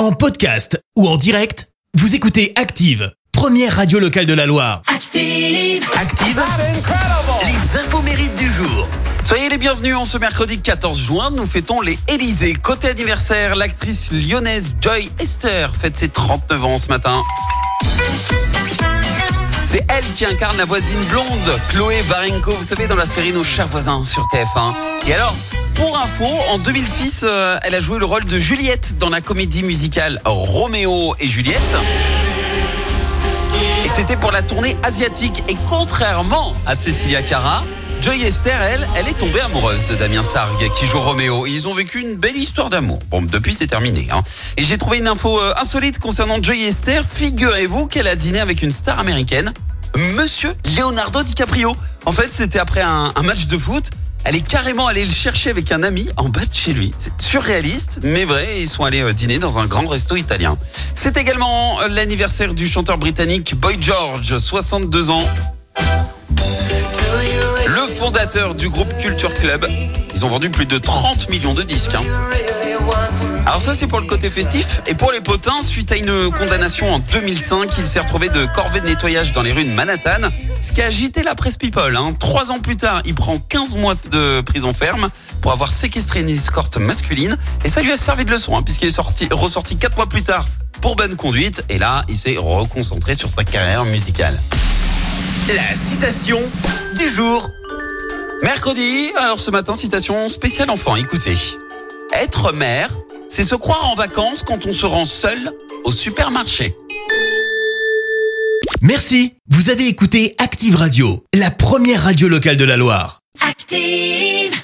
En podcast ou en direct, vous écoutez Active, première radio locale de la Loire. Active. Active, les infos mérites du jour. Soyez les bienvenus en ce mercredi 14 juin, nous fêtons les Élysées. Côté anniversaire, l'actrice lyonnaise Joy Esther fête ses 39 ans ce matin. C'est elle qui incarne la voisine blonde, Chloé Varenko, vous savez, dans la série Nos chers voisins sur TF1. Et alors, pour info, en 2006, euh, elle a joué le rôle de Juliette dans la comédie musicale Roméo et Juliette. Et c'était pour la tournée asiatique. Et contrairement à Cecilia Cara, Joy Esther, elle, elle est tombée amoureuse de Damien Sargue qui joue Roméo. Ils ont vécu une belle histoire d'amour. Bon, depuis c'est terminé. Hein. Et j'ai trouvé une info euh, insolite concernant Joy Esther. Figurez-vous qu'elle a dîné avec une star américaine, Monsieur Leonardo DiCaprio. En fait, c'était après un, un match de foot. Elle est carrément allée le chercher avec un ami en bas de chez lui. C'est surréaliste, mais vrai. Ils sont allés euh, dîner dans un grand resto italien. C'est également euh, l'anniversaire du chanteur britannique Boy George, 62 ans. Fondateur du groupe Culture Club. Ils ont vendu plus de 30 millions de disques. hein. Alors ça c'est pour le côté festif et pour les potins suite à une condamnation en 2005 il s'est retrouvé de corvée de nettoyage dans les rues de Manhattan ce qui a agité la presse people hein. Trois ans plus tard il prend 15 mois de prison ferme pour avoir séquestré une escorte masculine et ça lui a servi de leçon hein, puisqu'il est sorti, ressorti 4 mois plus tard pour bonne conduite et là il s'est reconcentré sur sa carrière musicale La citation du jour. Mercredi, alors ce matin, citation spéciale enfant, écoutez. Être mère, c'est se croire en vacances quand on se rend seul au supermarché. Merci, vous avez écouté Active Radio, la première radio locale de la Loire. Active.